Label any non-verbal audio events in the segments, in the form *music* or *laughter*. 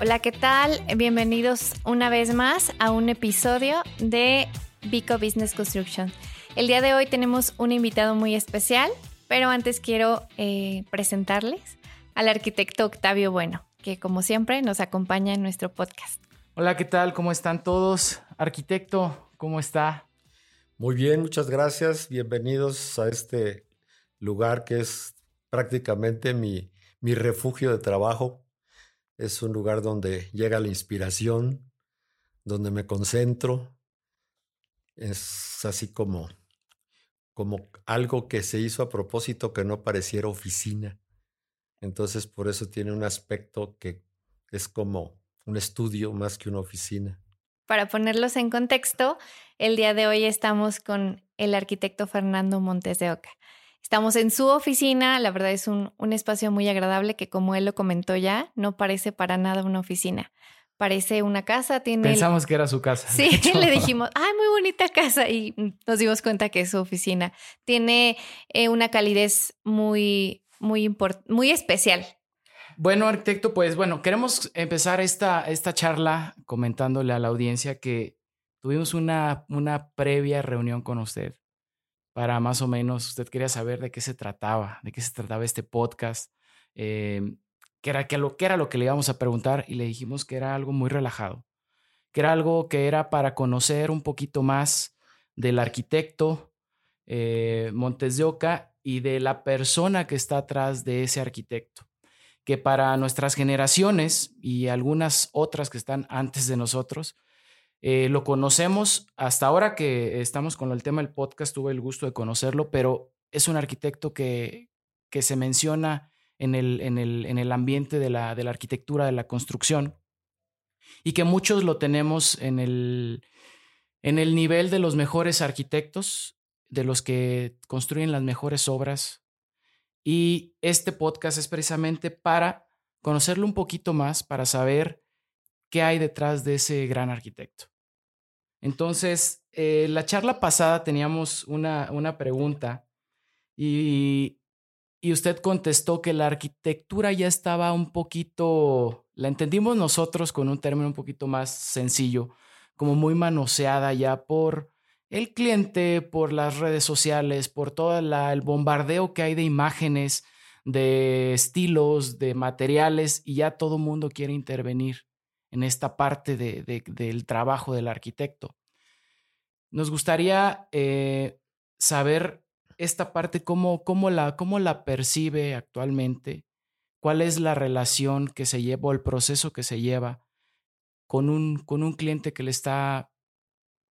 Hola, ¿qué tal? Bienvenidos una vez más a un episodio de Vico Business Construction. El día de hoy tenemos un invitado muy especial, pero antes quiero eh, presentarles al arquitecto Octavio Bueno, que como siempre nos acompaña en nuestro podcast. Hola, ¿qué tal? ¿Cómo están todos? Arquitecto, ¿cómo está? Muy bien, muchas gracias. Bienvenidos a este lugar que es prácticamente mi, mi refugio de trabajo es un lugar donde llega la inspiración, donde me concentro. Es así como, como algo que se hizo a propósito que no pareciera oficina. Entonces, por eso tiene un aspecto que es como un estudio más que una oficina. Para ponerlos en contexto, el día de hoy estamos con el arquitecto Fernando Montes de Oca. Estamos en su oficina, la verdad es un, espacio muy agradable que como él lo comentó ya, no parece para nada una oficina. Parece una casa, tiene... Pensamos que era su casa. Sí, *laughs* le dijimos, ay, muy bonita casa y nos dimos cuenta que es su oficina. Tiene eh, una calidez muy, muy, muy especial. Bueno, arquitecto, pues bueno, queremos empezar esta, esta charla comentándole a la audiencia que tuvimos una, una previa reunión con usted para más o menos, usted quería saber de qué se trataba, de qué se trataba este podcast, eh, qué, era, qué, lo, era lo que le íbamos a preguntar y le dijimos que era algo muy relajado, que era algo que era para conocer un poquito más del arquitecto eh, Montes de Oca y de la persona que está atrás de ese arquitecto, que para nuestras generaciones y algunas otras que están antes de nosotros, eh, lo conocemos hasta ahora que estamos con el tema del podcast, tuve el gusto de conocerlo, pero es un arquitecto que, que se menciona en el, en el, en el ambiente de la, de la arquitectura, de la construcción, y que muchos lo tenemos en el, en el nivel de los mejores arquitectos, de los que construyen las mejores obras. Y este podcast es precisamente para conocerlo un poquito más, para saber qué hay detrás de ese gran arquitecto. Entonces, eh, la charla pasada teníamos una, una pregunta y, y usted contestó que la arquitectura ya estaba un poquito, la entendimos nosotros con un término un poquito más sencillo, como muy manoseada ya por el cliente, por las redes sociales, por todo el bombardeo que hay de imágenes, de estilos, de materiales, y ya todo mundo quiere intervenir en esta parte del trabajo del arquitecto. Nos gustaría eh, saber esta parte, cómo, cómo, la, cómo la percibe actualmente, cuál es la relación que se lleva o el proceso que se lleva con un, con un cliente que le está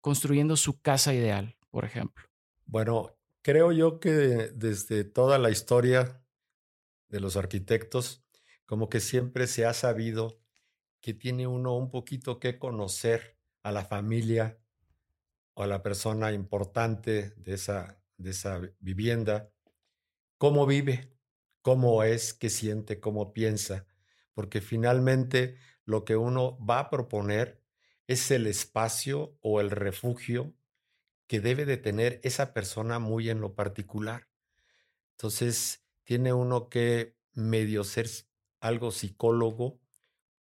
construyendo su casa ideal, por ejemplo. Bueno, creo yo que desde toda la historia de los arquitectos, como que siempre se ha sabido que tiene uno un poquito que conocer a la familia o a la persona importante de esa, de esa vivienda, cómo vive, cómo es, qué siente, cómo piensa, porque finalmente lo que uno va a proponer es el espacio o el refugio que debe de tener esa persona muy en lo particular. Entonces, tiene uno que medio ser algo psicólogo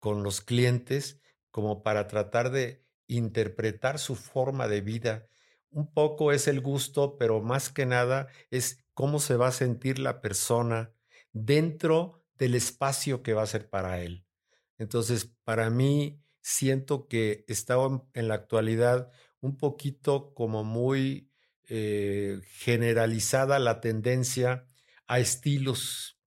con los clientes como para tratar de interpretar su forma de vida. Un poco es el gusto, pero más que nada es cómo se va a sentir la persona dentro del espacio que va a ser para él. Entonces, para mí, siento que está en la actualidad un poquito como muy eh, generalizada la tendencia a estilos.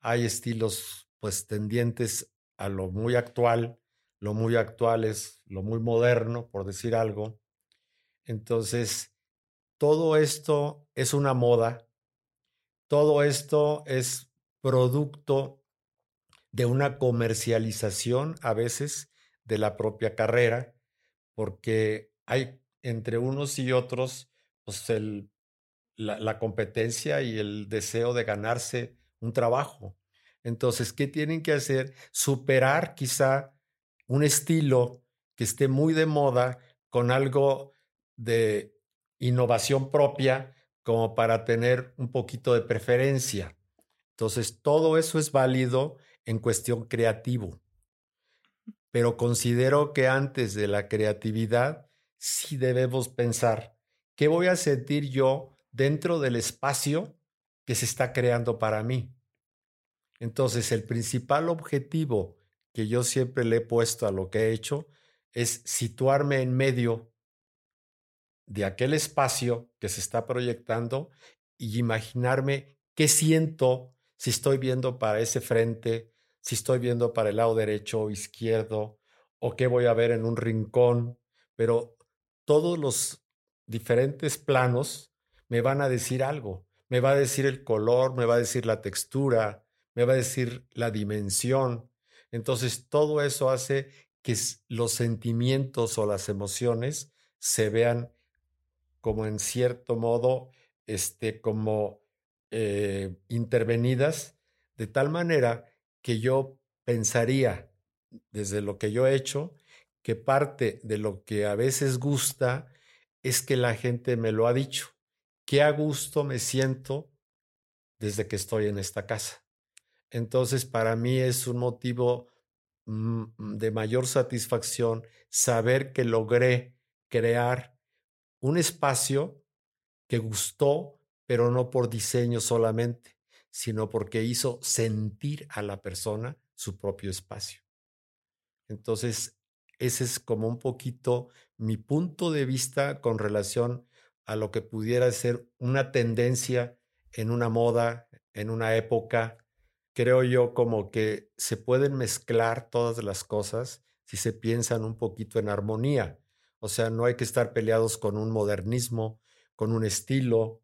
Hay estilos pues tendientes a lo muy actual, lo muy actual es lo muy moderno, por decir algo. Entonces, todo esto es una moda, todo esto es producto de una comercialización a veces de la propia carrera, porque hay entre unos y otros pues la competencia y el deseo de ganarse un trabajo. Entonces, ¿qué tienen que hacer? Superar quizá un estilo que esté muy de moda con algo de innovación propia como para tener un poquito de preferencia. Entonces, todo eso es válido en cuestión creativo. pero considero que antes de la creatividad sí debemos pensar qué voy a sentir yo dentro del espacio que se está creando para mí. Entonces, el principal objetivo que yo siempre le he puesto a lo que he hecho es situarme en medio de aquel espacio que se está proyectando y imaginarme qué siento si estoy viendo para ese frente, si estoy viendo para el lado derecho o izquierdo, o qué voy a ver en un rincón, pero todos los diferentes planos me van a decir algo. Me va a decir el color, me va a decir la textura, me va a decir la dimensión. Entonces, todo eso hace que los sentimientos o las emociones se vean como en cierto modo, este, como eh, intervenidas, de tal manera que yo pensaría, desde lo que yo he hecho, que parte de lo que a veces gusta es que la gente me lo ha dicho. Qué a gusto me siento desde que estoy en esta casa. Entonces, para mí es un motivo mm, de mayor satisfacción saber que logré crear un espacio que gustó, pero no por diseño solamente, sino porque hizo sentir a la persona su propio espacio. Entonces, ese es como un poquito mi punto de vista con relación a lo que pudiera ser una tendencia en una moda, en una época. Creo yo como que se pueden mezclar todas las cosas si se piensan un poquito en armonía. O sea, no hay que estar peleados con un modernismo, con un estilo,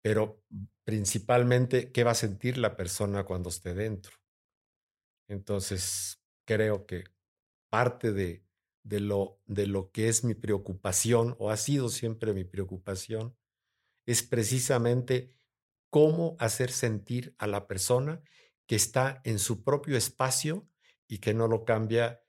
pero principalmente qué va a sentir la persona cuando esté dentro. Entonces, creo que parte de, de, lo, de lo que es mi preocupación, o ha sido siempre mi preocupación, es precisamente cómo hacer sentir a la persona que está en su propio espacio y que no lo cambia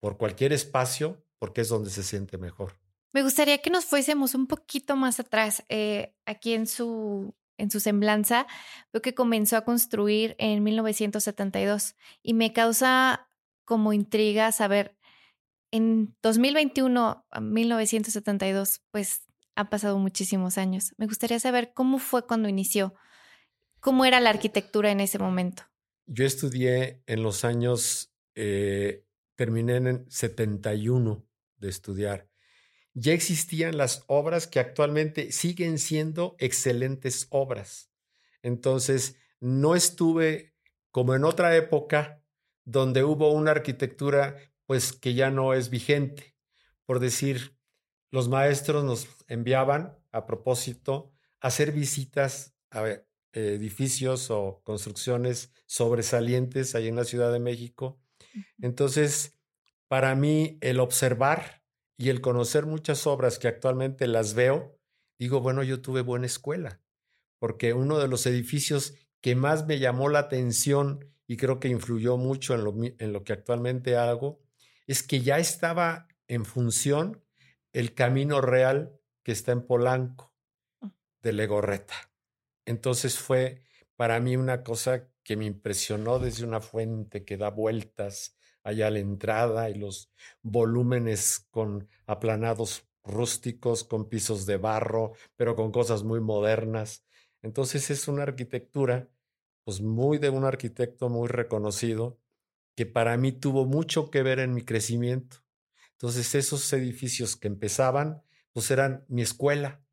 por cualquier espacio porque es donde se siente mejor. Me gustaría que nos fuésemos un poquito más atrás. Eh, aquí en su, en su semblanza, veo que comenzó a construir en 1972 y me causa como intriga saber, en 2021 a 1972, pues ha pasado muchísimos años. Me gustaría saber cómo fue cuando inició, cómo era la arquitectura en ese momento. Yo estudié en los años, eh, terminé en 71 de estudiar ya existían las obras que actualmente siguen siendo excelentes obras. Entonces, no estuve como en otra época donde hubo una arquitectura pues que ya no es vigente. Por decir, los maestros nos enviaban a propósito a hacer visitas a edificios o construcciones sobresalientes ahí en la Ciudad de México. Entonces, para mí el observar y el conocer muchas obras que actualmente las veo, digo, bueno, yo tuve buena escuela, porque uno de los edificios que más me llamó la atención y creo que influyó mucho en lo, en lo que actualmente hago, es que ya estaba en función el camino real que está en Polanco mm. de Legorreta. Entonces fue para mí una cosa que me impresionó desde una fuente que da vueltas allá a la entrada y los volúmenes con aplanados rústicos, con pisos de barro, pero con cosas muy modernas. Entonces es una arquitectura, pues muy de un arquitecto muy reconocido, que para mí tuvo mucho que ver en mi crecimiento. Entonces esos edificios que empezaban, pues eran mi escuela.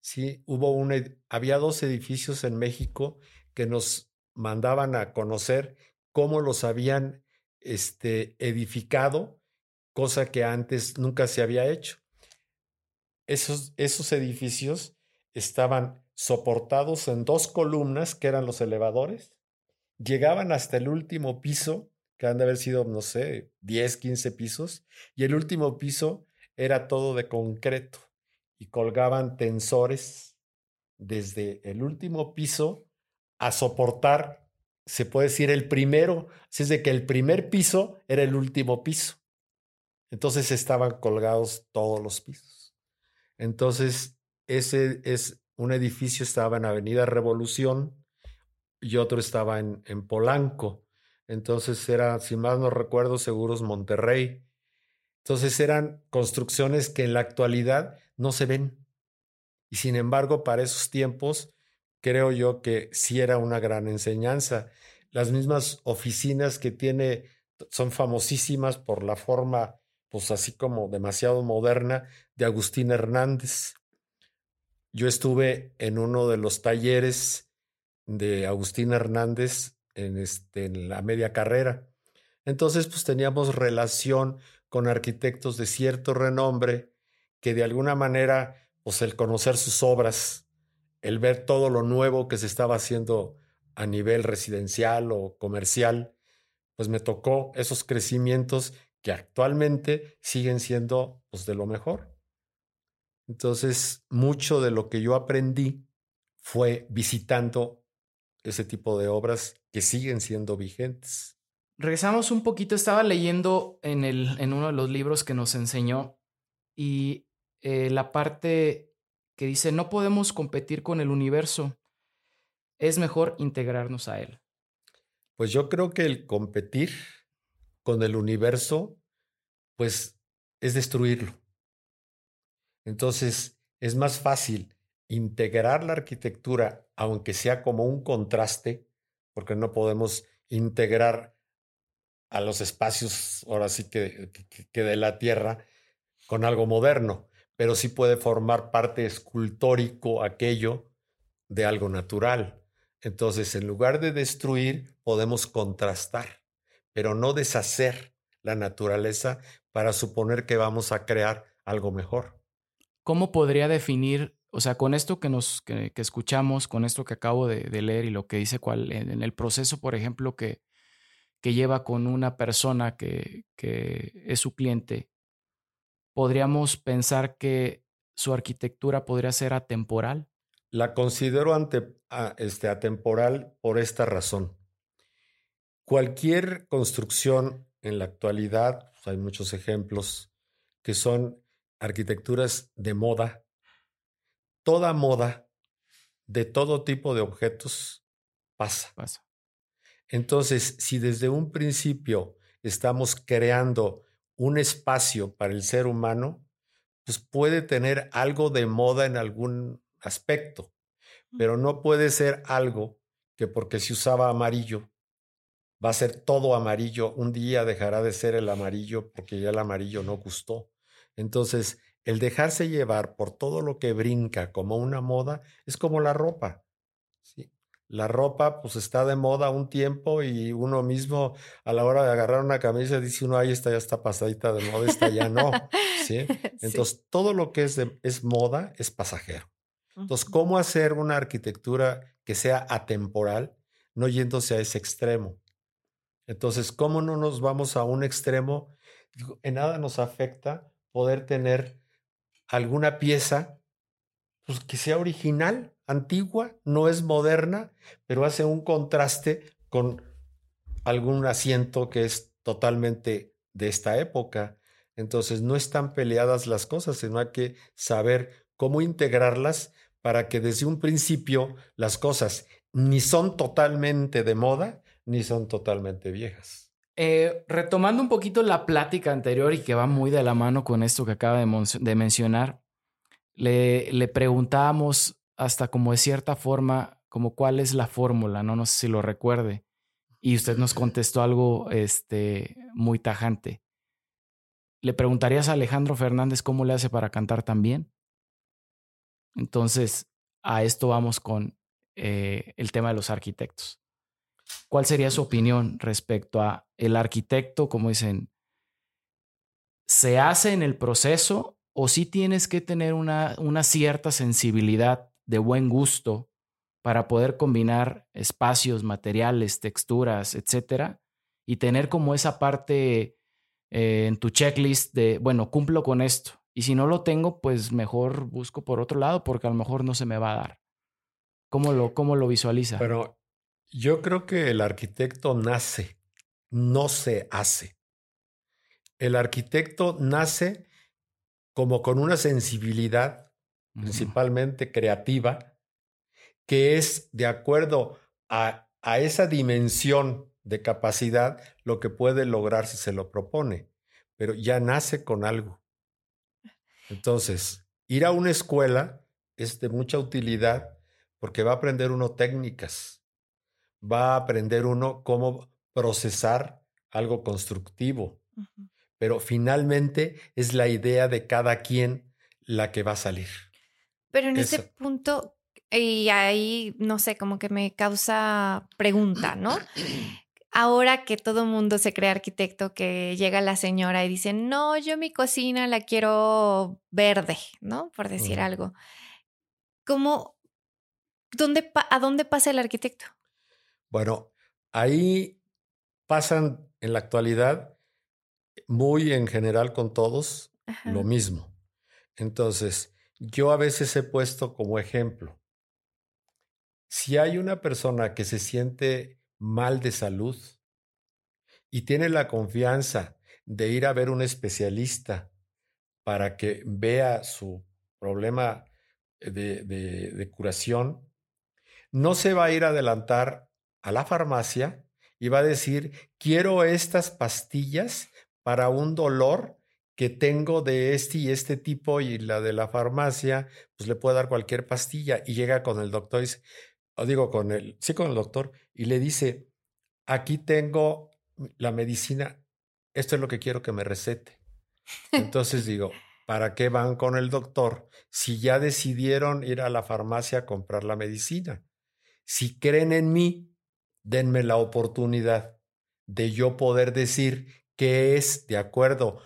Sí, hubo había dos edificios en México que nos mandaban a conocer cómo los habían este, edificado, cosa que antes nunca se había hecho. Esos, esos edificios estaban soportados en dos columnas, que eran los elevadores, llegaban hasta el último piso, que han de haber sido, no sé, 10, 15 pisos, y el último piso era todo de concreto y colgaban tensores desde el último piso a soportar se puede decir el primero, es de que el primer piso era el último piso. Entonces estaban colgados todos los pisos. Entonces, ese es un edificio estaba en Avenida Revolución y otro estaba en, en Polanco. Entonces era, si más no recuerdo, Seguros Monterrey. Entonces eran construcciones que en la actualidad no se ven. Y sin embargo, para esos tiempos, creo yo que sí era una gran enseñanza. Las mismas oficinas que tiene son famosísimas por la forma, pues así como demasiado moderna, de Agustín Hernández. Yo estuve en uno de los talleres de Agustín Hernández en, este, en la media carrera. Entonces, pues teníamos relación con arquitectos de cierto renombre que de alguna manera, pues el conocer sus obras, el ver todo lo nuevo que se estaba haciendo a nivel residencial o comercial, pues me tocó esos crecimientos que actualmente siguen siendo pues, de lo mejor. Entonces, mucho de lo que yo aprendí fue visitando ese tipo de obras que siguen siendo vigentes. Regresamos un poquito, estaba leyendo en, el, en uno de los libros que nos enseñó y eh, la parte que dice, no podemos competir con el universo, es mejor integrarnos a él. Pues yo creo que el competir con el universo, pues es destruirlo. Entonces, es más fácil integrar la arquitectura, aunque sea como un contraste, porque no podemos integrar a los espacios, ahora sí que, que, de la Tierra, con algo moderno, pero sí puede formar parte escultórico aquello de algo natural. Entonces, en lugar de destruir, podemos contrastar, pero no deshacer la naturaleza para suponer que vamos a crear algo mejor. ¿Cómo podría definir, o sea, con esto que nos que, escuchamos, con esto que acabo de, leer y lo que dice cuál, en, el proceso, por ejemplo, que, que lleva con una persona que, que es su cliente, podríamos pensar que su arquitectura podría ser atemporal? La considero ante, este, atemporal por esta razón. Cualquier construcción en la actualidad, pues, hay muchos ejemplos, que son arquitecturas de moda, toda moda de todo tipo de objetos pasa. pasa. Entonces, si desde un principio estamos creando un espacio para el ser humano, pues puede tener algo de moda en algún aspecto, pero no puede ser algo que porque se usaba amarillo, va a ser todo amarillo, un día dejará de ser el amarillo porque ya el amarillo no gustó. Entonces, el dejarse llevar por todo lo que brinca como una moda es como la ropa. ¿sí? La ropa pues está de moda un tiempo y uno mismo a la hora de agarrar una camisa dice uno, ahí esta ya está pasadita de moda, esta ya no. ¿sí? *laughs* Entonces, todo lo que es, es moda es pasajero. Entonces, ¿cómo hacer una arquitectura que sea atemporal, no yéndose a ese extremo? Entonces, ¿cómo no nos vamos a un extremo? En nada nos afecta poder tener alguna pieza pues, que sea original, antigua, no es moderna, pero hace un contraste con algún asiento que es totalmente de esta época. Entonces, no están peleadas las cosas, sino hay que saber cómo integrarlas para que desde un principio las cosas ni son totalmente de moda, ni son totalmente viejas. Eh, retomando un poquito la plática anterior y que va muy de la mano con esto que acaba de, mencionar, le, le preguntábamos hasta como de cierta forma, como cuál es la fórmula, ¿no? No sé si lo recuerde. Y usted nos contestó algo este, muy tajante. ¿Le preguntarías a Alejandro Fernández cómo le hace para cantar tan bien? Entonces, a esto vamos con eh, el tema de los arquitectos. ¿Cuál sería su opinión respecto a el arquitecto, como dicen, se hace en el proceso o si tienes que tener una, una cierta sensibilidad de buen gusto para poder combinar espacios, materiales, texturas, etcétera, y tener como esa parte eh, en tu checklist de, bueno, cumplo con esto. Y si no lo tengo, pues mejor busco por otro lado porque a lo mejor no se me va a dar. ¿Cómo lo, cómo lo visualiza? Pero yo creo que el arquitecto nace, no se hace. El arquitecto nace como con una sensibilidad, principalmente creativa, que es de acuerdo a, a esa dimensión de capacidad lo que puede lograr si se lo propone, pero ya nace con algo. Entonces, ir a una escuela es de mucha utilidad porque va a aprender uno técnicas, va a aprender uno cómo procesar algo constructivo, pero finalmente es la idea de cada quien la que va a salir. Pero en ese punto, y ahí, no sé, como que me causa pregunta, ¿no? *clears throat* Ahora que todo mundo se cree arquitecto, que llega la señora y dice, no, yo mi cocina la quiero verde, ¿no? Por decir algo. ¿Cómo, dónde, a dónde pasa el arquitecto? Bueno, ahí pasan en la actualidad, muy en general con todos, lo mismo. Entonces, yo a veces he puesto como ejemplo, si hay una persona que se siente mal de salud y tiene la confianza de ir a ver un especialista para que vea su problema de, de, curación, no se va a ir a adelantar a la farmacia y va a decir, quiero estas pastillas para un dolor que tengo de este y este tipo y la de la farmacia, pues le puede dar cualquier pastilla y llega con el doctor y o digo con el, sí con el doctor y le dice, aquí tengo la medicina, esto es lo que quiero que me recete. Entonces digo, ¿para qué van con el doctor si ya decidieron ir a la farmacia a comprar la medicina? Si creen en mí, denme la oportunidad de yo poder decir qué es de acuerdo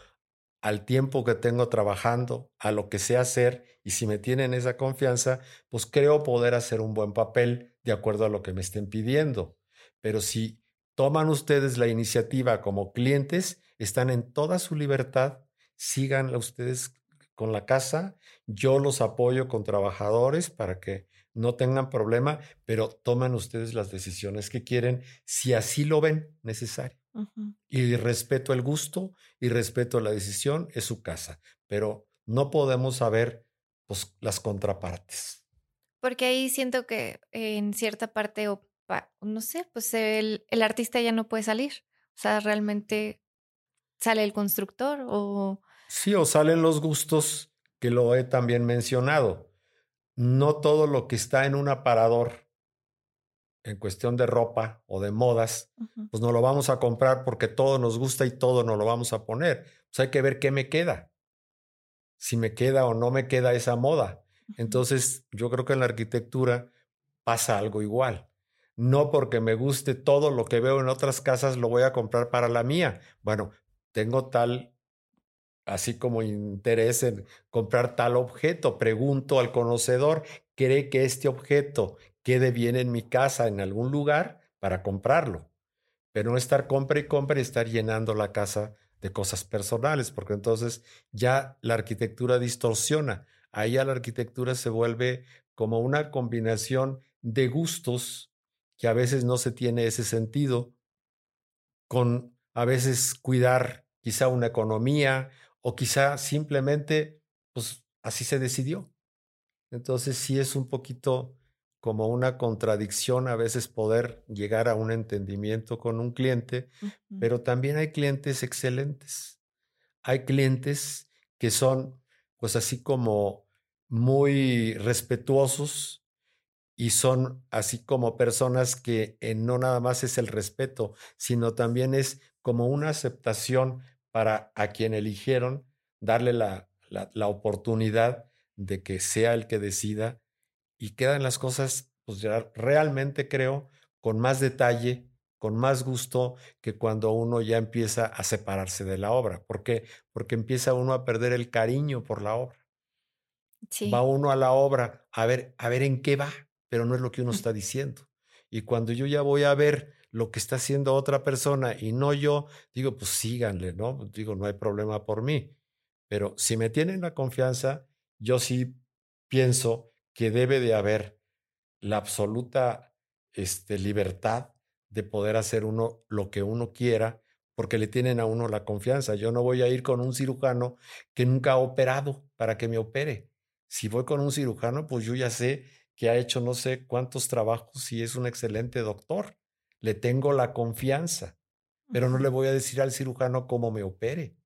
al tiempo que tengo trabajando, a lo que sé hacer, y si me tienen esa confianza, pues creo poder hacer un buen papel de acuerdo a lo que me estén pidiendo. Pero si toman ustedes la iniciativa como clientes, están en toda su libertad, sigan ustedes con la casa, yo los apoyo con trabajadores para que no tengan problema, pero toman ustedes las decisiones que quieren si así lo ven necesario. Y respeto el gusto y respeto la decisión, es su casa, pero no podemos saber pues, las contrapartes. Porque ahí siento que en cierta parte, no sé, pues el, el artista ya no puede salir. O sea, realmente sale el constructor o... Sí, o salen los gustos que lo he también mencionado. No todo lo que está en un aparador en cuestión de ropa o de modas, pues no lo vamos a comprar porque todo nos gusta y todo nos lo vamos a poner. Pues hay que ver qué me queda, si me queda o no me queda esa moda. Entonces, yo creo que en la arquitectura pasa algo igual. No porque me guste todo lo que veo en otras casas, lo voy a comprar para la mía. Bueno, tengo tal, así como interés en comprar tal objeto. Pregunto al conocedor, ¿cree que este objeto quede bien en mi casa, en algún lugar, para comprarlo. Pero no estar compra y compra y estar llenando la casa de cosas personales, porque entonces ya la arquitectura distorsiona. Ahí la arquitectura se vuelve como una combinación de gustos que a veces no se tiene ese sentido, con a veces cuidar quizá una economía o quizá simplemente, pues así se decidió. Entonces sí es un poquito como una contradicción a veces poder llegar a un entendimiento con un cliente, pero también hay clientes excelentes. Hay clientes que son, pues así como muy respetuosos y son así como personas que eh, no nada más es el respeto, sino también es como una aceptación para a quien eligieron, darle la, la oportunidad de que sea el que decida y quedan las cosas, pues ya realmente creo, con más detalle, con más gusto que cuando uno ya empieza a separarse de la obra. ¿Por qué? Porque empieza uno a perder el cariño por la obra. Va uno a la obra a ver, a ver en qué va, pero no es lo que uno está diciendo. Y cuando yo ya voy a ver lo que está haciendo otra persona y no yo, digo, pues síganle, ¿no? Digo, no hay problema por mí. Pero si me tienen la confianza, yo sí pienso que debe de haber la absoluta este, libertad de poder hacer uno lo que uno quiera, porque le tienen a uno la confianza. Yo no voy a ir con un cirujano que nunca ha operado para que me opere. Si voy con un cirujano, pues yo ya sé que ha hecho no sé cuántos trabajos y es un excelente doctor. Le tengo la confianza, pero no le voy a decir al cirujano cómo me opere.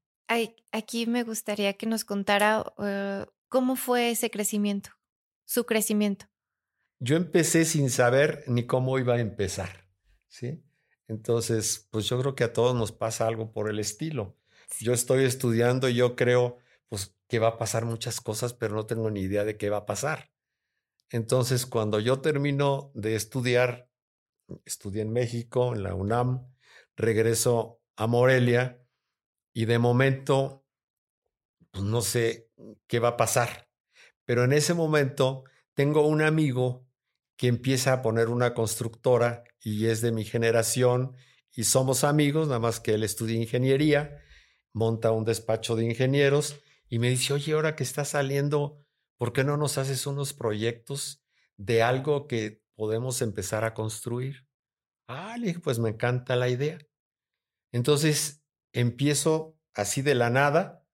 aquí me gustaría que nos contara eh, cómo fue ese crecimiento, su crecimiento. Yo empecé sin saber ni cómo iba a empezar, ¿sí? Entonces, pues yo creo que a todos nos pasa algo por el estilo. Yo estoy estudiando y yo creo, pues, que va a pasar muchas cosas, pero no tengo ni idea de qué va a pasar. Entonces, cuando yo termino de estudiar, estudié en México, en la UNAM, regreso a Morelia y de momento, pues no sé qué va a pasar. Pero en ese momento tengo un amigo que empieza a poner una constructora y es de mi generación y somos amigos, nada más que él estudia ingeniería, monta un despacho de ingenieros y me dice, oye, ahora que está saliendo, ¿por qué no nos haces unos proyectos de algo que podemos empezar a construir? Ah, le dije, pues me encanta la idea. Entonces empiezo así de la nada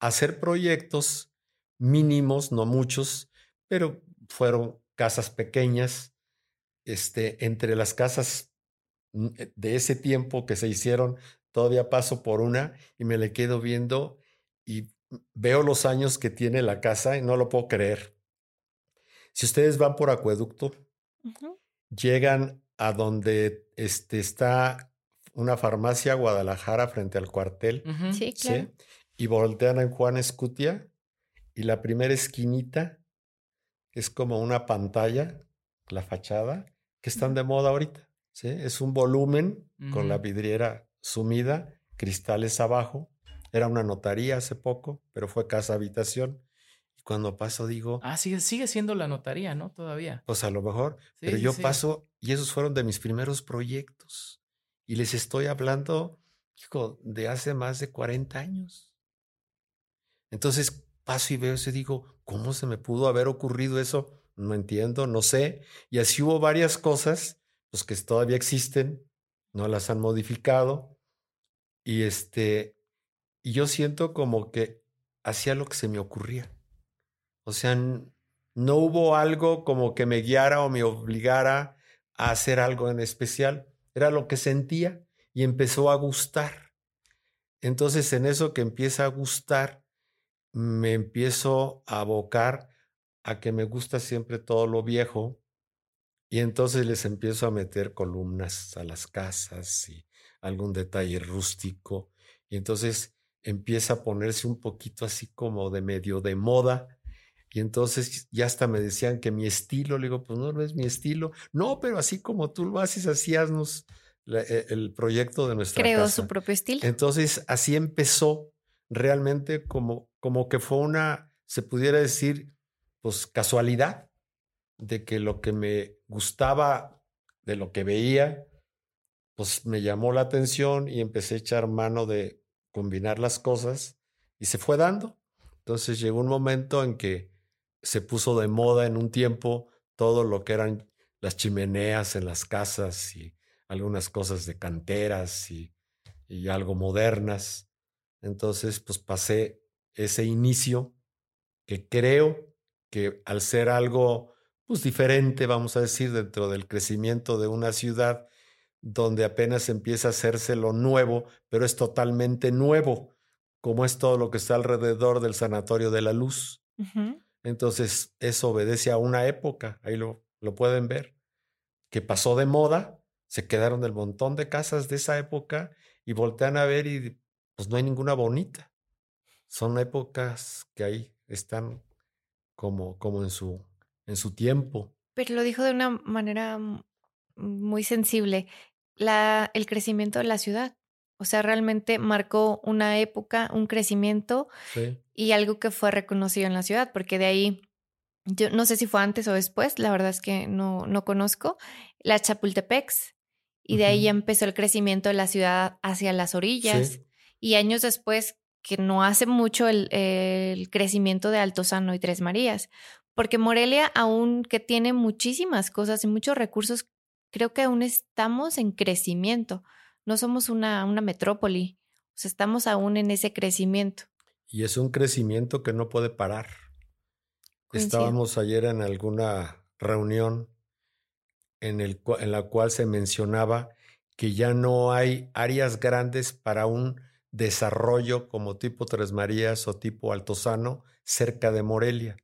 a hacer proyectos mínimos, no muchos, pero fueron casas pequeñas. Este, entre las casas mm, eh, de ese tiempo que se hicieron, todavía paso por una y me le quedo viendo y veo los años que tiene la casa y no lo puedo creer. Si ustedes van por acueducto, llegan a donde este, está una farmacia Guadalajara frente al cuartel. Sí, claro. Y voltean en Juan Escutia y la primera esquinita es como una pantalla, la fachada, que están de moda ahorita. ¿sí? Es un volumen con la vidriera sumida, cristales abajo. Era una notaría hace poco, pero fue casa habitación. Cuando paso digo... Ah, sigue, sigue siendo la notaría, ¿no? Todavía. Pues a lo mejor. pero yo paso y esos fueron de mis primeros proyectos. Y les estoy hablando, hijo, de hace más de 40 años. Entonces paso y veo eso y digo, ¿cómo se me pudo haber ocurrido eso? No entiendo, no sé. Y así hubo varias cosas, pues que todavía existen, no las han modificado. Y este, y yo siento como que hacía lo que se me ocurría. O sea, no hubo algo como que me guiara o me obligara a hacer algo en especial. Era lo que sentía y empezó a gustar. Entonces, en eso que empieza a gustar, me empiezo a abocar a que me gusta siempre todo lo viejo y entonces les empiezo a meter columnas a las casas y algún detalle rústico y entonces empieza a ponerse un poquito así como de medio de moda y entonces ya hasta me decían que mi estilo, le digo, pues no, no es mi estilo, no, pero así como tú lo haces, así haznos e, el proyecto de nuestra Creó su propio estilo. Entonces así empezó realmente como, como que fue una, se pudiera decir, pues casualidad de que lo que me gustaba de lo que veía, pues me llamó la atención y empecé a echar mano de combinar las cosas y se fue dando. Entonces llegó un momento en que se puso de moda en un tiempo todo lo que eran las chimeneas en las casas y algunas cosas de canteras y, y algo modernas. Entonces, pues pasé ese inicio que creo que al ser algo pues diferente, vamos a decir, dentro del crecimiento de una ciudad donde apenas empieza a hacerse lo nuevo, pero es totalmente nuevo, como es todo lo que está alrededor del Sanatorio de la Luz. Entonces, eso obedece a una época, ahí lo, lo pueden ver, que pasó de moda, se quedaron el montón de casas de esa época y voltean a ver y pues no hay ninguna bonita. Son épocas que ahí están como, como en, su, en su tiempo. Pero lo dijo de una manera muy sensible, la, el crecimiento de la ciudad. O sea, realmente marcó una época, un crecimiento y algo que fue reconocido en la ciudad, porque de ahí, yo no sé si fue antes o después, la verdad es que no, no conozco, la Chapultepex, y de ahí ya empezó el crecimiento de la ciudad hacia las orillas y años después, que no hace mucho el, el crecimiento de Altozano y Tres Marías, porque Morelia, aún que tiene muchísimas cosas y muchos recursos, creo que aún estamos en crecimiento. No somos una, una metrópoli, o sea, estamos aún en ese crecimiento. Y es un crecimiento que no puede parar. Estábamos ayer en alguna reunión en, el, en la cual se mencionaba que ya no hay áreas grandes para un desarrollo como tipo Tres Marías o tipo Altozano cerca de Morelia,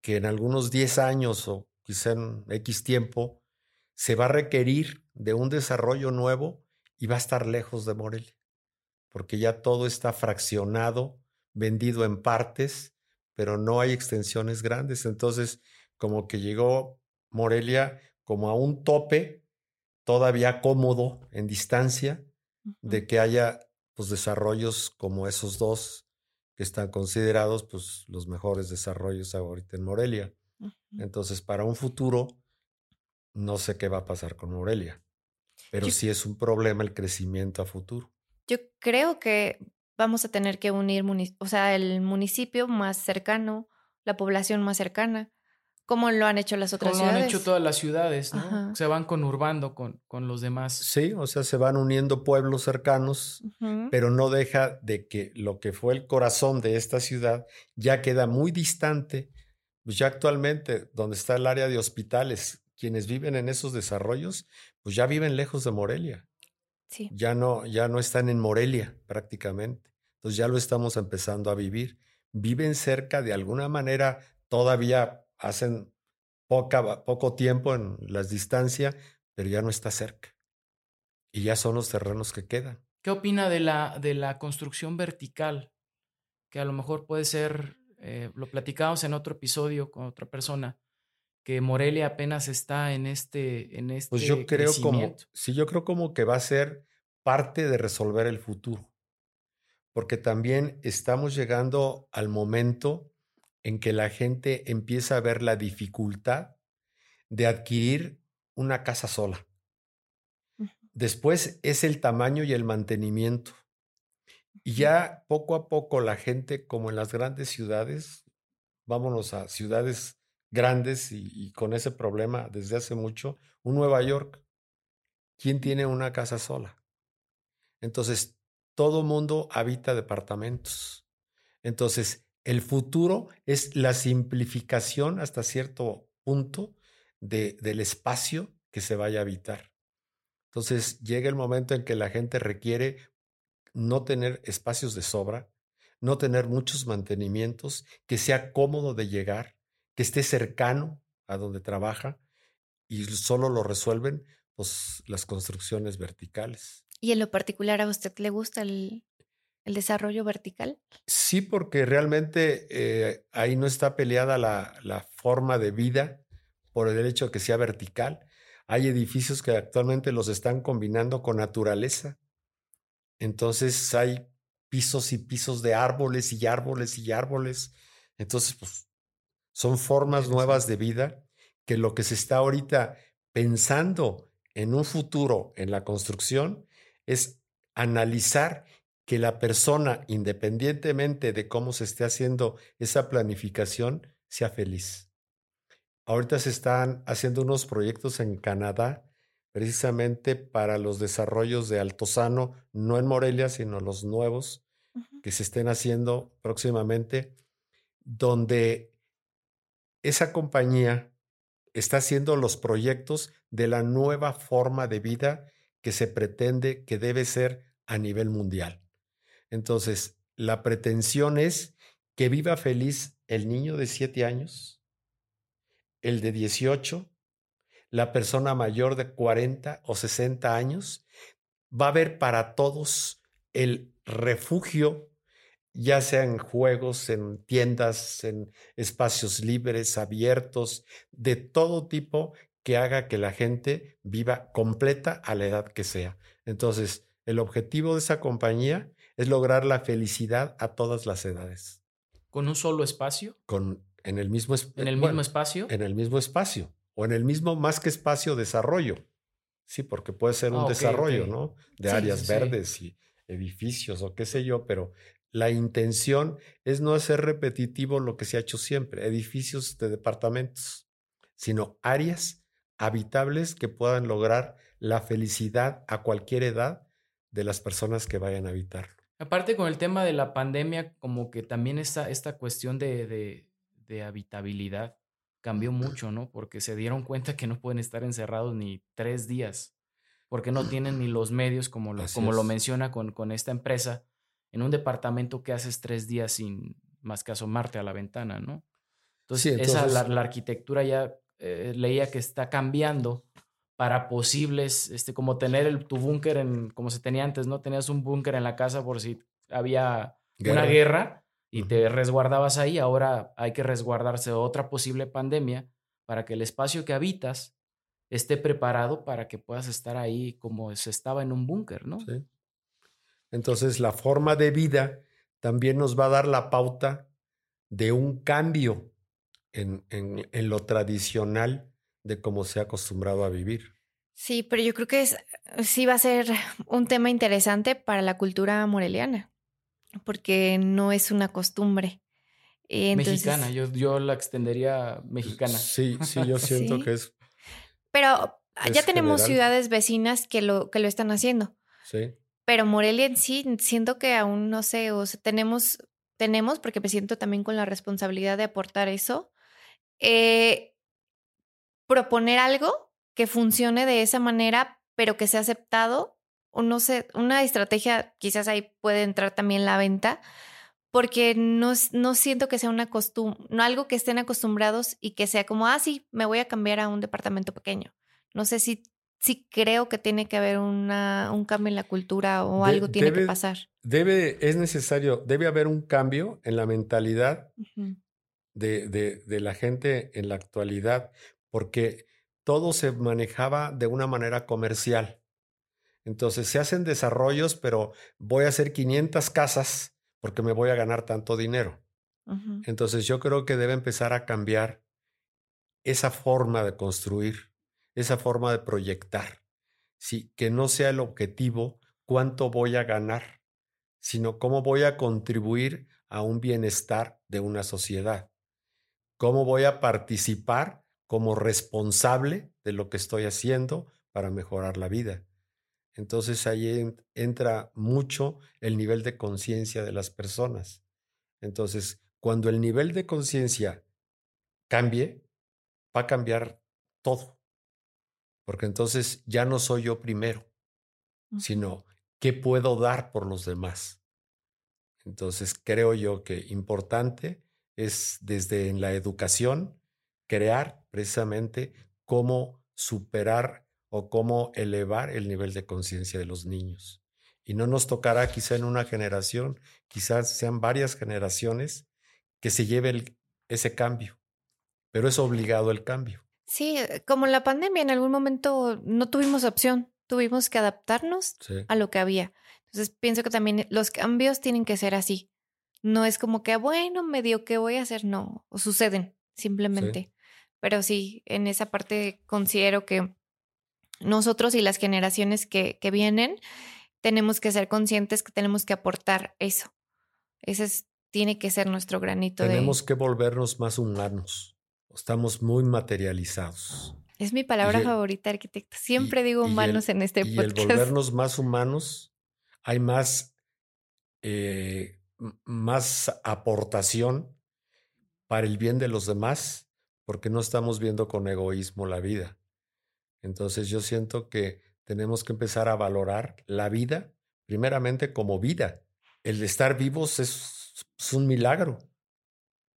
que en algunos 10 años o quizá en X tiempo se va a requerir de un desarrollo nuevo y va a estar lejos de Morelia, porque ya todo está fraccionado, vendido en partes, pero no hay extensiones grandes. Entonces, como que llegó Morelia como a un tope todavía cómodo en distancia de que haya pues, desarrollos como esos dos que están considerados pues, los mejores desarrollos ahorita en Morelia. Entonces, para un futuro, no sé qué va a pasar con Morelia, pero sí es un problema el crecimiento a futuro. Yo creo que vamos a tener que unir, o sea, el municipio más cercano, la población más cercana, como lo han hecho las otras como ciudades. lo han hecho todas las ciudades, ¿no? Se van conurbando con, con los demás. Sí, o sea, se van uniendo pueblos cercanos, pero no deja de que lo que fue el corazón de esta ciudad ya queda muy distante. Pues ya actualmente, donde está el área de hospitales, quienes viven en esos desarrollos, pues ya viven lejos de Morelia. Sí. Ya no, ya no están en Morelia prácticamente. Entonces ya lo estamos empezando a vivir. Viven cerca de alguna manera todavía hacen poca, poco tiempo en las distancias, pero ya no está cerca. Y ya son los terrenos que quedan. ¿Qué opina de la, de la construcción vertical? Que a lo mejor puede ser, eh, lo platicamos en otro episodio con otra persona, que Morelia apenas está en este, en este Pues yo creo como, sí, yo creo como que va a ser parte de resolver el futuro. Porque también estamos llegando al momento en que la gente empieza a ver la dificultad de adquirir una casa sola. Después es el tamaño y el mantenimiento. Y ya poco a poco la gente, como en las grandes ciudades, vámonos a ciudades grandes y, con ese problema desde hace mucho, un Nueva York. ¿Quién tiene una casa sola? Entonces, todo mundo habita departamentos. Entonces, el futuro es la simplificación hasta cierto punto de, del espacio que se vaya a habitar. Entonces llega el momento en que la gente requiere no tener espacios de sobra, no tener muchos mantenimientos, que sea cómodo de llegar, que esté cercano a donde trabaja y solo lo resuelven pues, las construcciones verticales. ¿Y en lo particular a usted le gusta el, el desarrollo vertical? Sí, porque realmente eh, ahí no está peleada la, la, forma de vida por el hecho de que sea vertical. Hay edificios que actualmente los están combinando con naturaleza. Entonces hay pisos y pisos de árboles y árboles y árboles. Entonces, pues, son formas nuevas de vida que lo que se está ahorita pensando en un futuro en la construcción es analizar que la persona, independientemente de cómo se esté haciendo esa planificación, sea feliz. Ahorita se están haciendo unos proyectos en Canadá precisamente para los desarrollos de Altozano, no en Morelia, sino los nuevos que se estén haciendo próximamente, donde esa compañía está haciendo los proyectos de la nueva forma de vida que se pretende que debe ser a nivel mundial. Entonces, la pretensión es que viva feliz el niño de 7 años, el de 18, la persona mayor de 40 o 60 años. Va a haber para todos el refugio, ya sea en juegos, en tiendas, en espacios libres, abiertos, de todo tipo que haga que la gente viva completa a la edad que sea. Entonces, el objetivo de esa compañía es lograr la felicidad a todas las edades. ¿Con un solo espacio? Con, en el mismo, ¿En el mismo espacio. En el mismo espacio. O en el mismo, más que espacio, desarrollo. Sí, porque puede ser un ah, desarrollo, ¿no? De áreas verdes y edificios o qué sé yo, pero la intención es no hacer repetitivo lo que se ha hecho siempre, edificios de departamentos, sino áreas habitables que puedan lograr la felicidad a cualquier edad de las personas que vayan a habitar. Aparte con el tema de la pandemia, como que también está esta cuestión de, de, habitabilidad cambió mucho, ¿no? Porque se dieron cuenta que no pueden estar encerrados ni tres días, porque no tienen ni los medios, como lo, como lo menciona con, con esta empresa, en un departamento que haces tres días sin más que asomarte a la ventana, ¿no? Entonces, Esa, la, arquitectura ya eh, leía que está cambiando para posibles, este, como tener el, tu búnker en, como se tenía antes, ¿no? Tenías un búnker en la casa por si había una guerra y te resguardabas ahí, ahora hay que resguardarse de otra posible pandemia para que el espacio que habitas esté preparado para que puedas estar ahí como se estaba en un búnker, ¿no? Sí. Entonces, la forma de vida también nos va a dar la pauta de un cambio en, en, lo tradicional de cómo se ha acostumbrado a vivir. Sí, pero yo creo que es, sí va a ser un tema interesante para la cultura moreliana, porque no es una costumbre. mexicana, yo, yo la extendería mexicana. Sí, sí, yo *laughs* siento que es. Pero ya tenemos ciudades vecinas que lo, que lo están haciendo. Sí. Pero Morelia en sí, siento que aún no sé, o sea, tenemos, tenemos, porque me siento también con la responsabilidad de aportar eso, eh, proponer algo que funcione de esa manera, pero que sea aceptado, o no sé, una estrategia, quizás ahí puede entrar también la venta, porque no, no siento que sea una costumbre, no algo que estén acostumbrados y que sea como, ah, sí, me voy a cambiar a un departamento pequeño. No sé si, si creo que tiene que haber una, un cambio en la cultura o algo tiene que pasar. Debe, es necesario, debe haber un cambio en la mentalidad de, de, la gente en la actualidad, porque todo se manejaba de una manera comercial. Entonces se hacen desarrollos, pero voy a hacer 500 casas porque me voy a ganar tanto dinero. Entonces yo creo que debe empezar a cambiar esa forma de construir, esa forma de proyectar. Sí, que no sea el objetivo cuánto voy a ganar, sino cómo voy a contribuir a un bienestar de una sociedad cómo voy a participar como responsable de lo que estoy haciendo para mejorar la vida. Entonces ahí entra mucho el nivel de conciencia de las personas. Entonces, cuando el nivel de conciencia cambie, va a cambiar todo. Porque entonces ya no soy yo primero, sino qué puedo dar por los demás. Entonces, creo yo que importante es desde en la educación crear precisamente cómo superar o cómo elevar el nivel de conciencia de los niños. Y no nos tocará quizá en una generación, quizás sean varias generaciones que se lleve ese cambio, pero es obligado el cambio. Sí, eh, como la pandemia, en algún momento no tuvimos opción, tuvimos que adaptarnos a lo que había. Entonces pienso que también los cambios tienen que ser así. No es como que, bueno, medio que voy a hacer, no, o suceden simplemente. Pero sí, en esa parte considero que nosotros y las generaciones que, que vienen tenemos que ser conscientes que tenemos que aportar eso. Ese tiene que ser nuestro granito. Tenemos que volvernos más humanos. Estamos muy materializados. Es mi palabra favorita, arquitecto. Siempre digo humanos en este podcast. Y el volvernos más humanos, hay más eh, más aportación para el bien de los demás, porque no estamos viendo con egoísmo la vida. Entonces yo siento que tenemos que empezar a valorar la vida, primeramente como vida. El estar vivos es, es un milagro.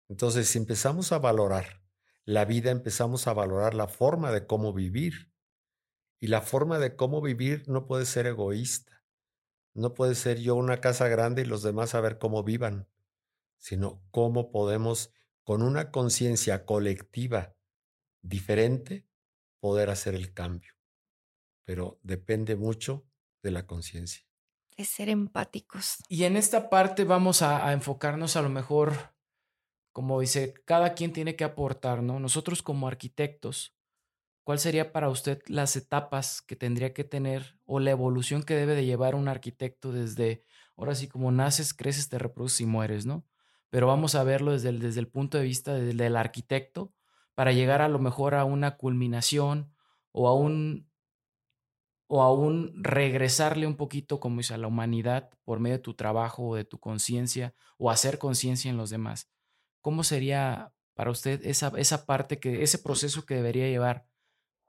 Entonces, si empezamos a valorar la vida, empezamos a valorar la forma de cómo vivir. Y la forma de cómo vivir no puede ser egoísta. No puede ser yo una casa grande y los demás a ver cómo vivan, sino cómo podemos, con una conciencia colectiva diferente, poder hacer el cambio. Pero depende mucho de la conciencia. De ser empáticos. Y en esta parte vamos a, a, enfocarnos a lo mejor, como dice, cada quien tiene que aportar, ¿no? Nosotros como arquitectos ¿Cuál sería para usted las etapas que tendría que tener o la evolución que debe de llevar un arquitecto desde, ahora sí, como naces, creces, te reproduces y mueres, ¿no? Pero vamos a verlo desde el, desde el punto de vista del, arquitecto para llegar a lo mejor a una culminación o a un, o a un regresarle un poquito, como dice, a la humanidad por medio de tu trabajo o de tu conciencia o hacer conciencia en los demás. ¿Cómo sería para usted esa, esa parte, que, ese proceso que debería llevar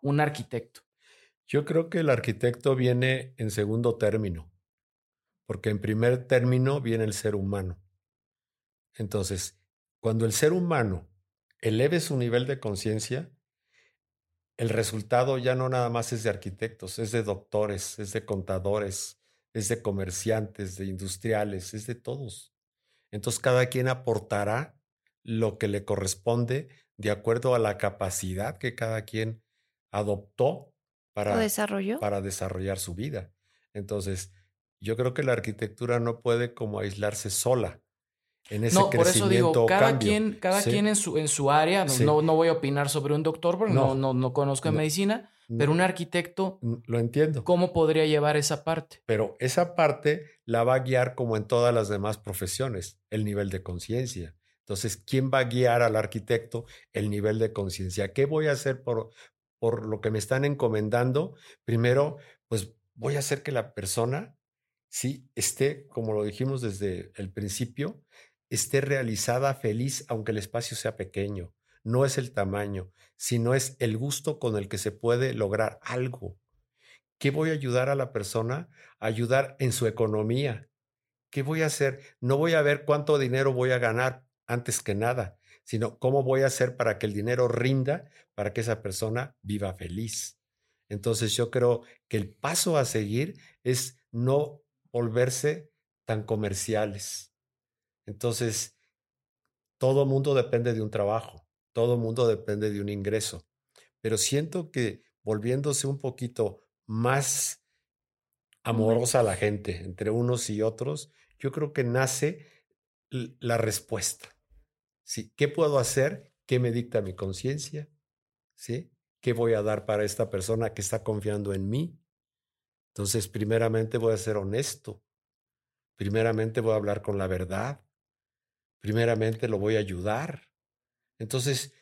un arquitecto? Yo creo que el arquitecto viene en segundo término, porque en primer término viene el ser humano. Entonces, cuando el ser humano eleve su nivel de conciencia, el resultado ya no nada más es de arquitectos, es de doctores, es de contadores, es de comerciantes, de industriales, es de todos. Entonces cada quien aportará lo que le corresponde de acuerdo a la capacidad que cada quien adoptó para, para desarrollar su vida. Entonces, yo creo que la arquitectura no puede como aislarse sola en ese no, por eso digo, cada quien, cada quien en su, en su área, no, no voy a opinar sobre un doctor porque no, no, no, conozco de medicina, pero un arquitecto. Lo entiendo. ¿Cómo podría llevar esa parte? Pero esa parte la va a guiar como en todas las demás profesiones, el nivel de conciencia. Entonces, ¿quién va a guiar al arquitecto el nivel de conciencia? ¿Qué voy a hacer por, por lo que me están encomendando? Primero, pues voy a hacer que la persona, sí, esté, como lo dijimos desde el principio, esté realizada feliz aunque el espacio sea pequeño. No es el tamaño, sino es el gusto con el que se puede lograr algo. ¿Qué voy a ayudar a la persona? ayudar en su economía. ¿Qué voy a hacer? No voy a ver cuánto dinero voy a ganar antes que nada, sino cómo voy a hacer para que el dinero rinda, para que esa persona viva feliz. Entonces yo creo que el paso a seguir es no volverse tan comerciales entonces, todo mundo depende de un trabajo, todo mundo depende de un ingreso, pero siento que volviéndose un poquito más amorosa a la gente entre unos y otros, yo creo que nace la respuesta. ¿Sí? ¿Qué puedo hacer? ¿Qué me dicta mi conciencia? ¿Sí? ¿Qué voy a dar para esta persona que está confiando en mí? Entonces, primeramente voy a ser honesto. Primeramente voy a hablar con la verdad primeramente lo voy a ayudar. Entonces,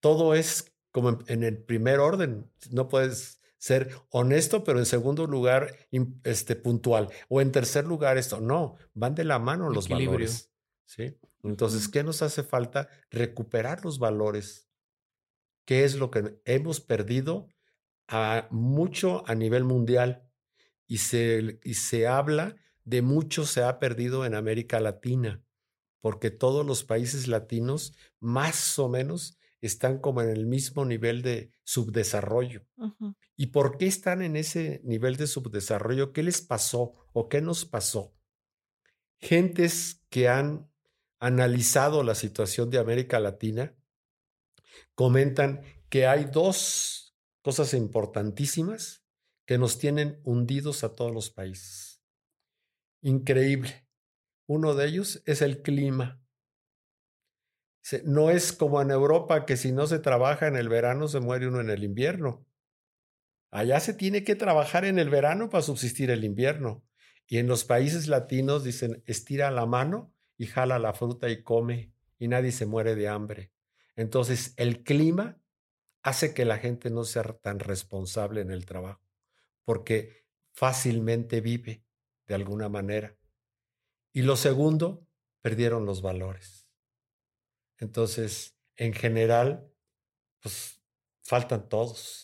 todo es como en, el primer orden. No puedes ser honesto, pero en segundo lugar, este, puntual. O en tercer lugar, esto. No, van de la mano los valores. ¿sí? Entonces, ¿qué nos hace falta? Recuperar los valores. ¿Qué es lo que hemos perdido a mucho a nivel mundial? Y se, y se habla de mucho se ha perdido en América Latina porque todos los países latinos más o menos están como en el mismo nivel de subdesarrollo. ¿Y por qué están en ese nivel de subdesarrollo? ¿Qué les pasó o qué nos pasó? Gentes que han analizado la situación de América Latina comentan que hay dos cosas importantísimas que nos tienen hundidos a todos los países. Increíble. Uno de ellos es el clima. No es como en Europa que si no se trabaja en el verano se muere uno en el invierno. Allá se tiene que trabajar en el verano para subsistir el invierno. Y en los países latinos dicen, estira la mano y jala la fruta y come y nadie se muere de hambre. Entonces, el clima hace que la gente no sea tan responsable en el trabajo, porque fácilmente vive de alguna manera. Y lo segundo, perdieron los valores. Entonces, en general, pues faltan todos.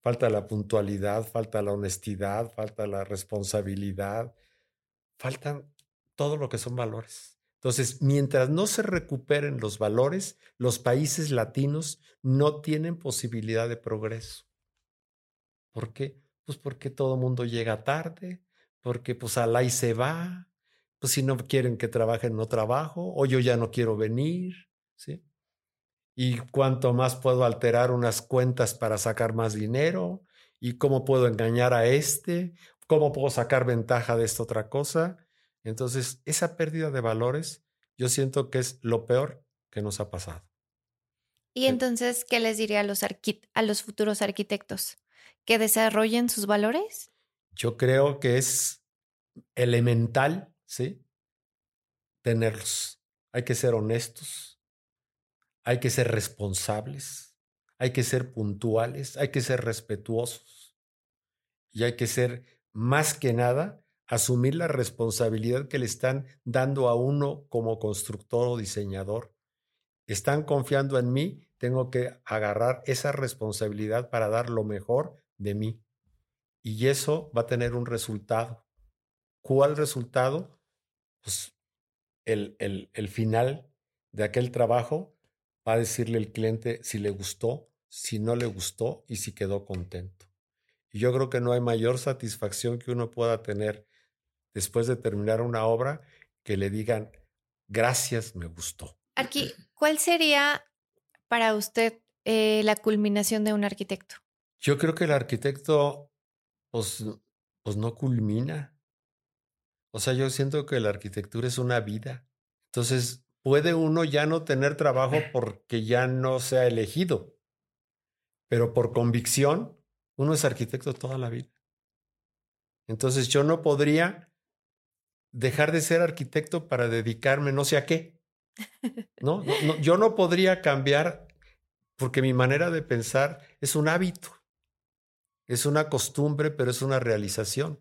Falta la puntualidad, falta la honestidad, falta la responsabilidad, faltan todo lo que son valores. Entonces, mientras no se recuperen los valores, los países latinos no tienen posibilidad de progreso. ¿Por qué? Pues porque todo mundo llega tarde, porque pues al ahí se va, pues si no quieren que trabaje, no trabajo, o yo ya no quiero venir, ¿sí? Y cuánto más puedo alterar unas cuentas para sacar más dinero, y cómo puedo engañar a este, cómo puedo sacar ventaja de esta otra cosa. Entonces, esa pérdida de valores, yo siento que es lo peor que nos ha pasado. Y entonces, ¿qué les diría a los, a los futuros arquitectos? ¿Que desarrollen sus valores? Yo creo que es elemental ¿sí? Tenerlos. Hay que ser honestos, hay que ser responsables, hay que ser puntuales, hay que ser respetuosos y hay que ser, más que nada, asumir la responsabilidad que le están dando a uno como constructor o diseñador están confiando en mí, tengo que agarrar esa responsabilidad para dar lo mejor de mí. Y eso va a tener un resultado. ¿Cuál resultado? Pues el, el, el final de aquel trabajo va a decirle el cliente si le gustó, si no le gustó y si quedó contento. Y yo creo que no hay mayor satisfacción que uno pueda tener después de terminar una obra que le digan, gracias, me gustó. Aquí, ¿cuál sería para usted eh, la culminación de un arquitecto? Yo creo que el arquitecto, pues, pues no culmina. O sea, yo siento que la arquitectura es una vida. Entonces, puede uno ya no tener trabajo *laughs* porque ya no se ha elegido, pero por convicción, uno es arquitecto toda la vida. Entonces, yo no podría dejar de ser arquitecto para dedicarme no sé a qué. *laughs* ¿no? yo no podría cambiar porque mi manera de pensar es un hábito, es una costumbre, pero es una realización.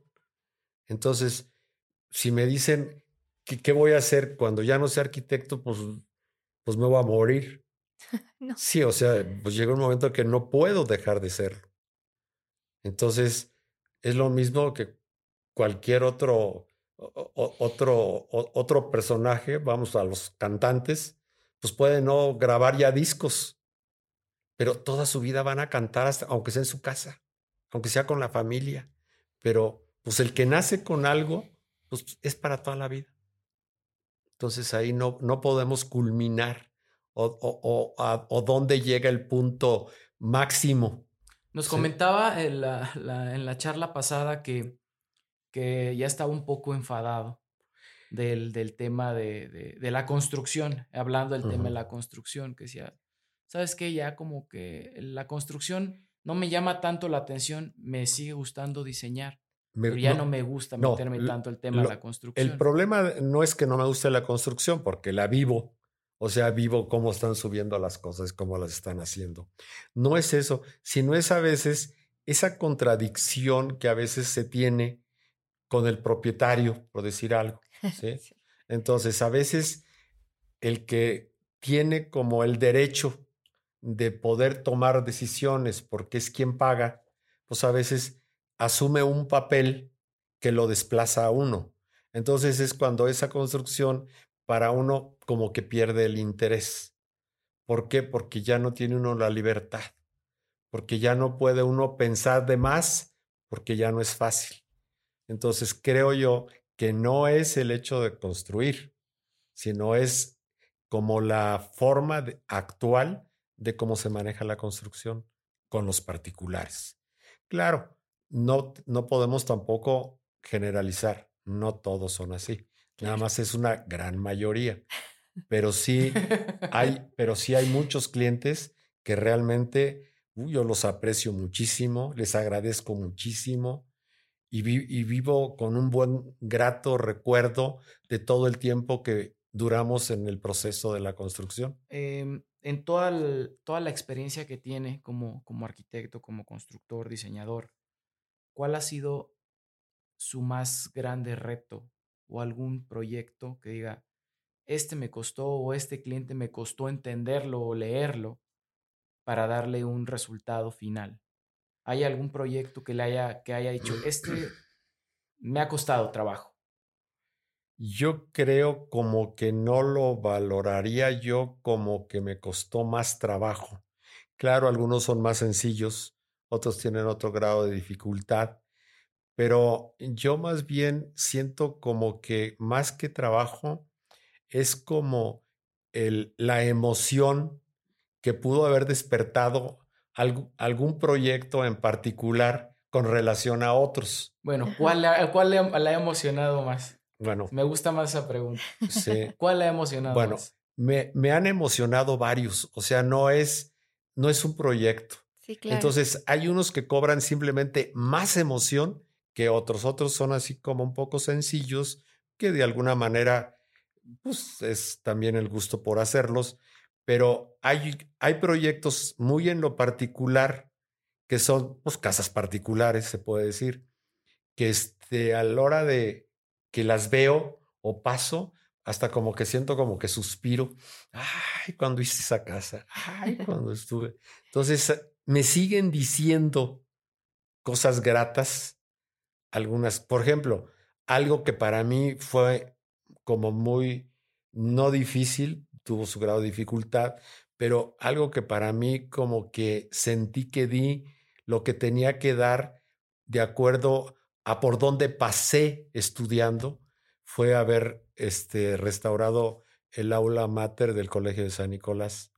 Entonces, si me dicen, ¿qué, qué voy a hacer cuando ya no sea arquitecto? Pues, pues me voy a morir. *laughs* Sí, o sea, pues llega un momento que no puedo dejar de serlo. Entonces, es lo mismo que cualquier otro otro, otro personaje, vamos a los cantantes, pues puede no grabar ya discos, pero toda su vida van a cantar, hasta, aunque sea en su casa, aunque sea con la familia. Pero pues el que nace con algo, pues es para toda la vida. Entonces ahí no, no podemos culminar o, o, o, dónde llega el punto máximo. Nos comentaba en la, en la charla pasada que que ya estaba un poco enfadado del, del tema de, de, la construcción, hablando del tema de la construcción, que decía, ¿sabes qué? Ya como que la construcción no me llama tanto la atención, me sigue gustando diseñar. pero ya no, me gusta meterme tanto el tema de la construcción. El problema no es que no me guste la construcción, porque la vivo. O sea, vivo cómo están subiendo las cosas, cómo las están haciendo. No es eso, sino es a veces esa contradicción que a veces se tiene con el propietario, por decir algo. *laughs* Entonces, a veces el que tiene como el derecho de poder tomar decisiones porque es quien paga, pues a veces asume un papel que lo desplaza a uno. Entonces es cuando esa construcción para uno como que pierde el interés. ¿Por qué? Porque ya no tiene uno la libertad, porque ya no puede uno pensar de más, porque ya no es fácil. Entonces creo yo que no es el hecho de construir, sino es como la forma actual de cómo se maneja la construcción con los particulares. Claro, no, no podemos tampoco generalizar, no todos son así, nada más es una gran mayoría, *laughs* pero sí hay, pero sí hay muchos clientes que realmente yo los aprecio muchísimo, les agradezco muchísimo y, vivo con un buen, grato recuerdo de todo el tiempo que duramos en el proceso de la construcción. Em, en toda, toda la experiencia que tiene como, como arquitecto, como constructor, diseñador, ¿cuál ha sido su más grande reto o algún proyecto que diga, este me costó o este cliente me costó entenderlo o leerlo para darle un resultado final? ¿Hay algún proyecto que le haya, que haya dicho, este me ha costado trabajo? Yo creo como que no lo valoraría yo como que me costó más trabajo. Claro, algunos son más sencillos, otros tienen otro grado de dificultad, pero yo más bien siento como que más que trabajo es como el, la emoción que pudo haber despertado algún proyecto en particular con relación a otros. Bueno, ¿cuál, cuál le, ha emocionado más? Bueno. Me gusta más esa pregunta. Sí. *laughs* ¿Cuál le ha emocionado bueno, más? Me, me han emocionado varios, o sea, no es, no es un proyecto. Sí, claro. Entonces, hay unos que cobran simplemente más emoción que otros. Otros son así como un poco sencillos, que de alguna manera, pues es también el gusto por hacerlos pero hay, hay proyectos muy en lo particular que son pues, casas particulares, se puede decir, que este, a la hora de que las veo o paso, hasta como que siento como que suspiro. Ay, cuando hice esa casa. Ay, cuando estuve. Entonces, me siguen diciendo cosas gratas. Algunas, por ejemplo, algo que para mí fue como muy no difícil, tuvo su grado de dificultad, pero algo que para mí como que sentí que di lo que tenía que dar de acuerdo a por dónde pasé estudiando fue haber este, restaurado el aula mater del Colegio de San Nicolás.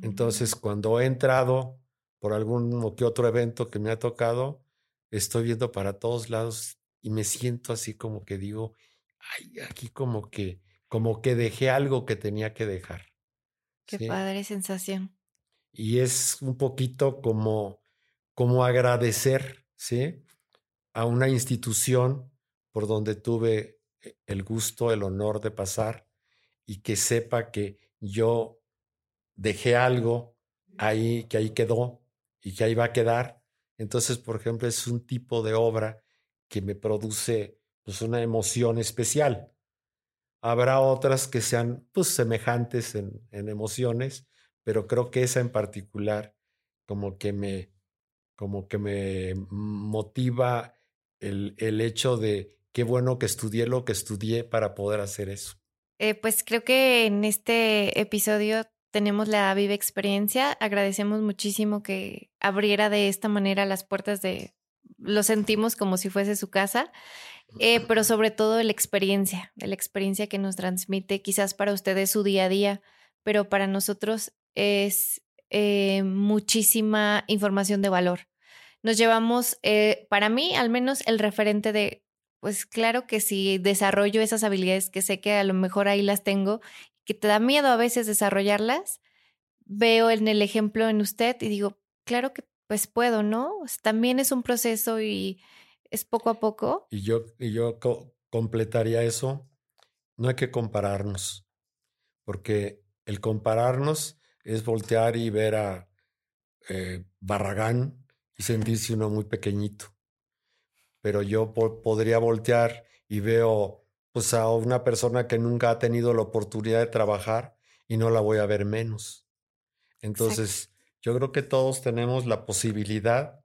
Entonces, mm. cuando he entrado por algún que otro evento que me ha tocado, estoy viendo para todos lados y me siento así como que digo, ay, aquí como que, como que dejé algo que tenía que dejar. Qué padre sensación. Y es un poquito como, como agradecer, ¿sí? A una institución por donde tuve eh, el gusto, el honor de pasar y que sepa que yo dejé algo ahí, que ahí quedó y que ahí va a quedar. Entonces, por ejemplo, es un tipo de obra que me produce pues, una emoción especial. Habrá otras que sean pues, semejantes en, emociones, pero creo que esa en particular como que me, como que me motiva el, el hecho de qué bueno que estudié lo que estudié para poder hacer eso. Eh, pues creo que en este episodio tenemos la viva experiencia. Agradecemos muchísimo que abriera de esta manera las puertas de, lo sentimos como si fuese su casa, eh, pero sobre todo la experiencia, la experiencia que nos transmite, quizás para ustedes su día a día, pero para nosotros es eh, muchísima información de valor. Nos llevamos, para mí al menos, el referente de pues claro que si desarrollo esas habilidades que sé que a lo mejor ahí las tengo, que te da miedo a veces desarrollarlas, veo en el ejemplo en usted y digo, claro que pues puedo, ¿no? También es un proceso y es poco a poco. Y yo, y yo completaría eso, no hay que compararnos, porque el compararnos es voltear y ver a eh, Barragán y sentirse uno muy pequeñito pero yo podría voltear y veo pues a una persona que nunca ha tenido la oportunidad de trabajar y no la voy a ver menos. Entonces, yo creo que todos tenemos la posibilidad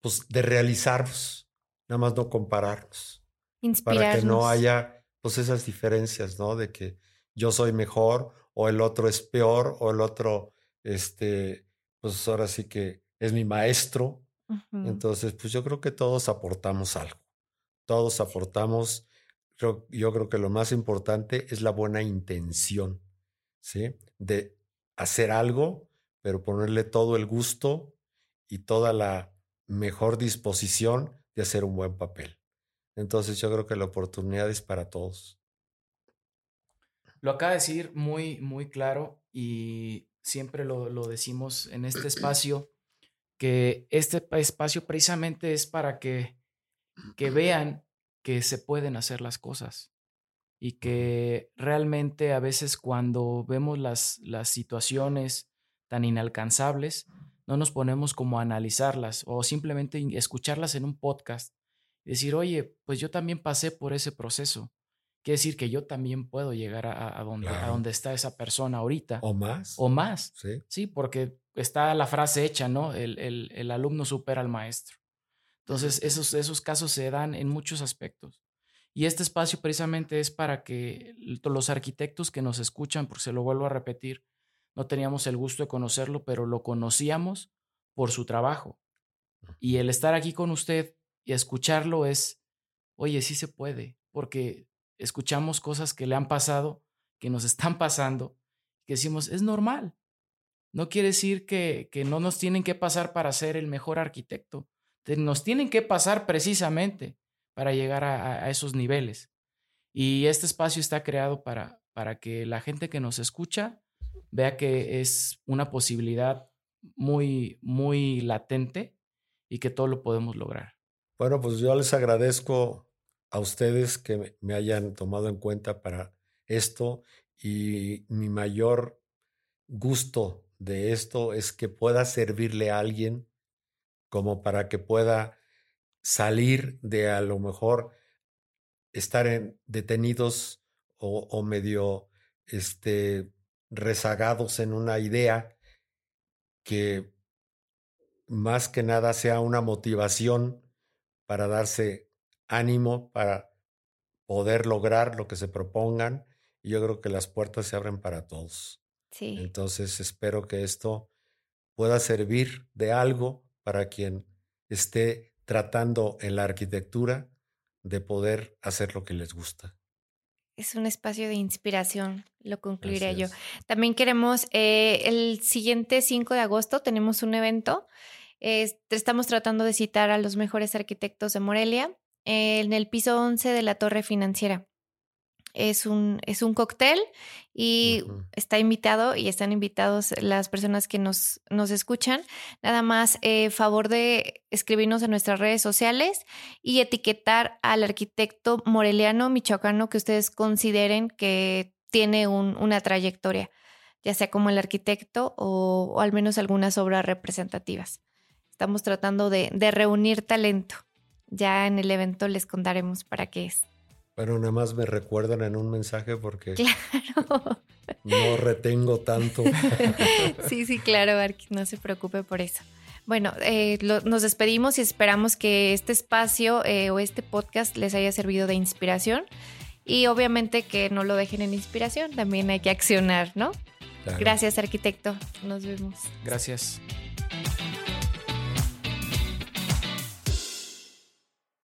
pues de realizarnos, nada más no compararnos. Para que no haya pues esas diferencias, ¿no? De que yo soy mejor o el otro es peor o el otro este pues ahora sí que es mi maestro entonces, pues yo creo que todos aportamos algo. Todos aportamos. Yo, yo creo que lo más importante es la buena intención, ¿sí? De hacer algo, pero ponerle todo el gusto y toda la mejor disposición de hacer un buen papel. Entonces yo creo que la oportunidad es para todos. Lo acaba de decir muy, muy claro y siempre lo, lo decimos en este espacio que este espacio precisamente es para que, que vean que se pueden hacer las cosas y que realmente a veces cuando vemos las, las situaciones tan inalcanzables, no nos ponemos como a analizarlas o simplemente escucharlas en un podcast y decir, oye, pues yo también pasé por ese proceso. Quiere decir que yo también puedo llegar a, donde, a donde está esa persona ahorita. O más. O más. Sí. Sí, porque está la frase hecha, ¿no? El, el, alumno supera al maestro. Entonces, esos, esos casos se dan en muchos aspectos. Y este espacio precisamente es para que los arquitectos que nos escuchan, porque se lo vuelvo a repetir, no teníamos el gusto de conocerlo, pero lo conocíamos por su trabajo. Y el estar aquí con usted y escucharlo es, oye, sí se puede, porque escuchamos cosas que le han pasado, que nos *laughs* están pasando, que decimos, es normal. No quiere decir que, que no nos tienen que pasar para ser el mejor arquitecto. Nos tienen que pasar precisamente para llegar a, esos niveles. Y este espacio está creado para, para que la gente que nos escucha vea que es una posibilidad muy, muy latente y que todo lo podemos lograr. Bueno, pues yo les agradezco a ustedes que me hayan tomado en cuenta para esto y mi mayor gusto de esto es que pueda servirle a alguien como para que pueda salir de a lo mejor estar en, detenidos o, medio este, rezagados en una idea que más que nada sea una motivación para darse ánimo, para poder lograr lo que se propongan. Y yo creo que las puertas se abren para todos. Sí. Entonces espero que esto pueda servir de algo para quien esté tratando en la arquitectura de poder hacer lo que les gusta. Es un espacio de inspiración, lo concluiré yo. También queremos, eh, el siguiente 5 de agosto tenemos un evento. estamos tratando de citar a los mejores arquitectos de Morelia en el piso 11 de la Torre Financiera es un, es un cóctel y está invitado y están invitados las personas que nos, nos escuchan. Nada más, eh, favor de escribirnos en nuestras redes sociales y etiquetar al arquitecto moreliano michoacano que ustedes consideren que tiene una trayectoria, ya sea como el arquitecto o, al menos algunas obras representativas. Estamos tratando de, de reunir talento. Ya en el evento les contaremos para qué es. Bueno, nada más me recuerdan en un mensaje porque *laughs* no retengo tanto. *laughs* sí, sí, claro, no se preocupe por eso. Bueno, eh, nos despedimos y esperamos que este espacio eh, o este podcast les haya servido de inspiración y obviamente que no lo dejen en inspiración, también hay que accionar, ¿no? Gracias, arquitecto. Nos vemos. Gracias.